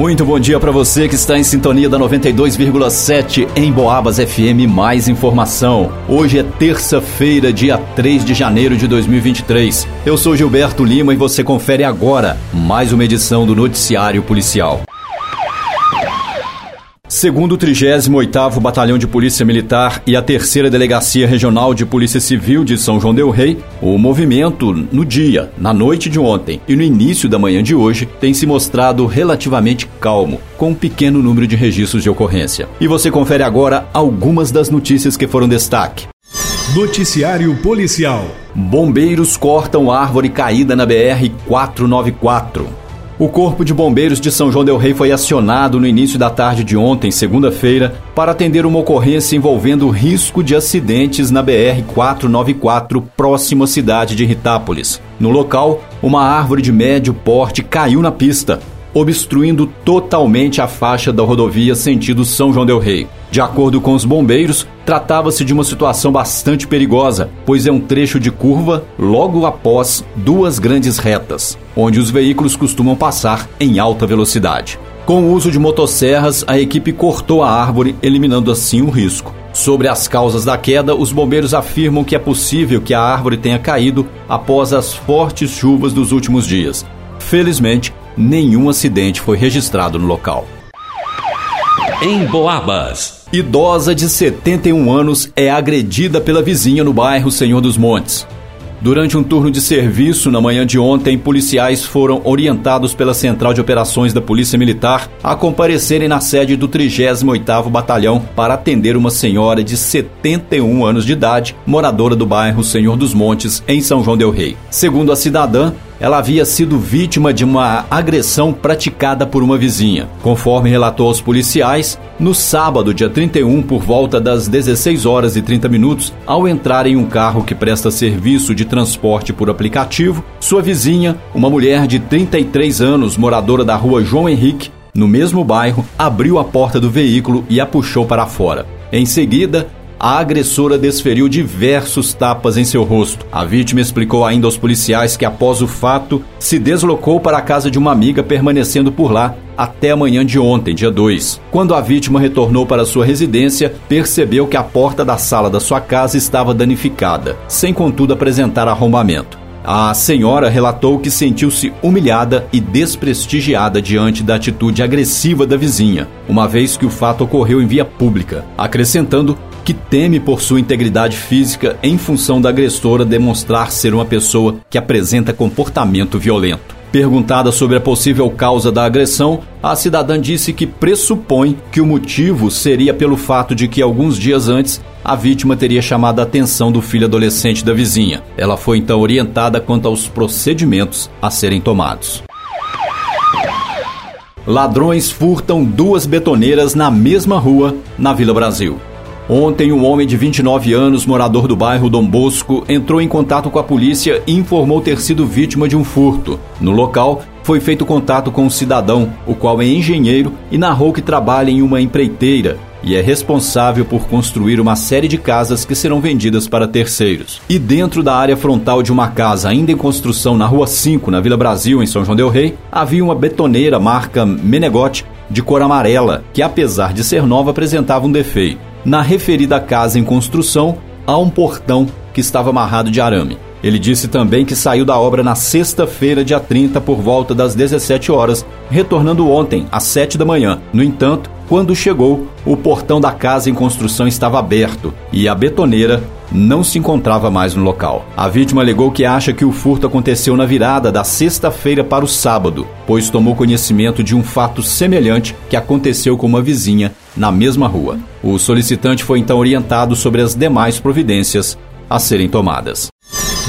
Muito bom dia para você que está em sintonia da 92,7 em Boabas FM. Mais informação. Hoje é terça-feira, dia 3 de janeiro de 2023. Eu sou Gilberto Lima e você confere agora mais uma edição do Noticiário Policial. Segundo o 38º Batalhão de Polícia Militar e a Terceira Delegacia Regional de Polícia Civil de São João del Rei, o movimento no dia, na noite de ontem e no início da manhã de hoje tem se mostrado relativamente calmo, com um pequeno número de registros de ocorrência. E você confere agora algumas das notícias que foram destaque. Noticiário Policial. Bombeiros cortam árvore caída na BR 494. O Corpo de Bombeiros de São João Del Rei foi acionado no início da tarde de ontem, segunda-feira, para atender uma ocorrência envolvendo risco de acidentes na BR 494, próximo à cidade de Ritápolis. No local, uma árvore de médio porte caiu na pista, obstruindo totalmente a faixa da rodovia sentido São João del Rei. De acordo com os bombeiros, tratava-se de uma situação bastante perigosa, pois é um trecho de curva logo após duas grandes retas, onde os veículos costumam passar em alta velocidade. Com o uso de motosserras, a equipe cortou a árvore, eliminando assim o risco. Sobre as causas da queda, os bombeiros afirmam que é possível que a árvore tenha caído após as fortes chuvas dos últimos dias. Felizmente, nenhum acidente foi registrado no local. Em Boabas. Idosa de 71 anos é agredida pela vizinha no bairro Senhor dos Montes. Durante um turno de serviço na manhã de ontem, policiais foram orientados pela Central de Operações da Polícia Militar a comparecerem na sede do 38º Batalhão para atender uma senhora de 71 anos de idade, moradora do bairro Senhor dos Montes, em São João del Rei. Segundo a cidadã, ela havia sido vítima de uma agressão praticada por uma vizinha. Conforme relatou aos policiais, no sábado, dia 31, por volta das 16 horas e 30 minutos, ao entrar em um carro que presta serviço de transporte por aplicativo, sua vizinha, uma mulher de 33 anos, moradora da rua João Henrique, no mesmo bairro, abriu a porta do veículo e a puxou para fora. Em seguida, a agressora desferiu diversos tapas em seu rosto. A vítima explicou ainda aos policiais que, após o fato, se deslocou para a casa de uma amiga, permanecendo por lá até a manhã de ontem, dia 2. Quando a vítima retornou para sua residência, percebeu que a porta da sala da sua casa estava danificada, sem contudo apresentar arrombamento. A senhora relatou que sentiu-se humilhada e desprestigiada diante da atitude agressiva da vizinha, uma vez que o fato ocorreu em via pública, acrescentando que teme por sua integridade física em função da agressora demonstrar ser uma pessoa que apresenta comportamento violento. Perguntada sobre a possível causa da agressão, a cidadã disse que pressupõe que o motivo seria pelo fato de que alguns dias antes a vítima teria chamado a atenção do filho adolescente da vizinha. Ela foi então orientada quanto aos procedimentos a serem tomados. Ladrões furtam duas betoneiras na mesma rua, na Vila Brasil. Ontem, um homem de 29 anos, morador do bairro Dom Bosco, entrou em contato com a polícia e informou ter sido vítima de um furto. No local, foi feito contato com um cidadão, o qual é engenheiro e narrou que trabalha em uma empreiteira e é responsável por construir uma série de casas que serão vendidas para terceiros. E dentro da área frontal de uma casa ainda em construção na Rua 5, na Vila Brasil, em São João del Rei, havia uma betoneira marca Menegote de cor amarela, que apesar de ser nova apresentava um defeito. Na referida casa em construção, há um portão que estava amarrado de arame. Ele disse também que saiu da obra na sexta-feira, dia 30, por volta das 17 horas, retornando ontem, às 7 da manhã. No entanto, quando chegou, o portão da casa em construção estava aberto e a betoneira não se encontrava mais no local. A vítima alegou que acha que o furto aconteceu na virada da sexta-feira para o sábado, pois tomou conhecimento de um fato semelhante que aconteceu com uma vizinha na mesma rua. O solicitante foi então orientado sobre as demais providências a serem tomadas.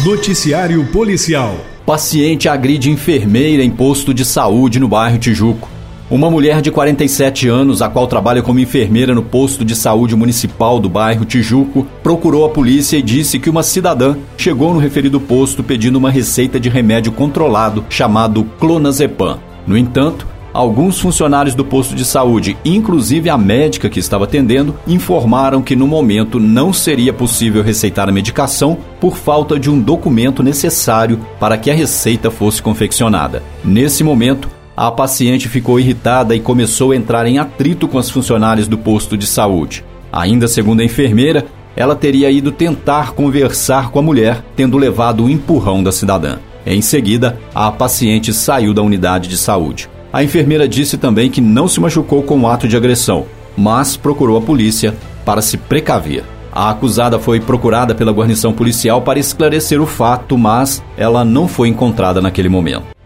Noticiário Policial. Paciente agride enfermeira em posto de saúde no bairro Tijuco. Uma mulher de 47 anos, a qual trabalha como enfermeira no posto de saúde municipal do bairro Tijuco, procurou a polícia e disse que uma cidadã chegou no referido posto pedindo uma receita de remédio controlado chamado clonazepam. No entanto, Alguns funcionários do posto de saúde, inclusive a médica que estava atendendo, informaram que no momento não seria possível receitar a medicação por falta de um documento necessário para que a receita fosse confeccionada. Nesse momento, a paciente ficou irritada e começou a entrar em atrito com as funcionárias do posto de saúde. Ainda segundo a enfermeira, ela teria ido tentar conversar com a mulher, tendo levado o empurrão da cidadã. Em seguida, a paciente saiu da unidade de saúde. A enfermeira disse também que não se machucou com o ato de agressão, mas procurou a polícia para se precaver. A acusada foi procurada pela guarnição policial para esclarecer o fato, mas ela não foi encontrada naquele momento.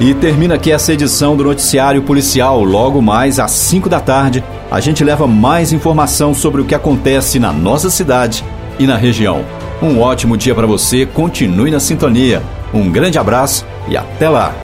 E termina aqui essa edição do Noticiário Policial. Logo mais às 5 da tarde, a gente leva mais informação sobre o que acontece na nossa cidade e na região. Um ótimo dia para você, continue na sintonia. Um grande abraço e até lá!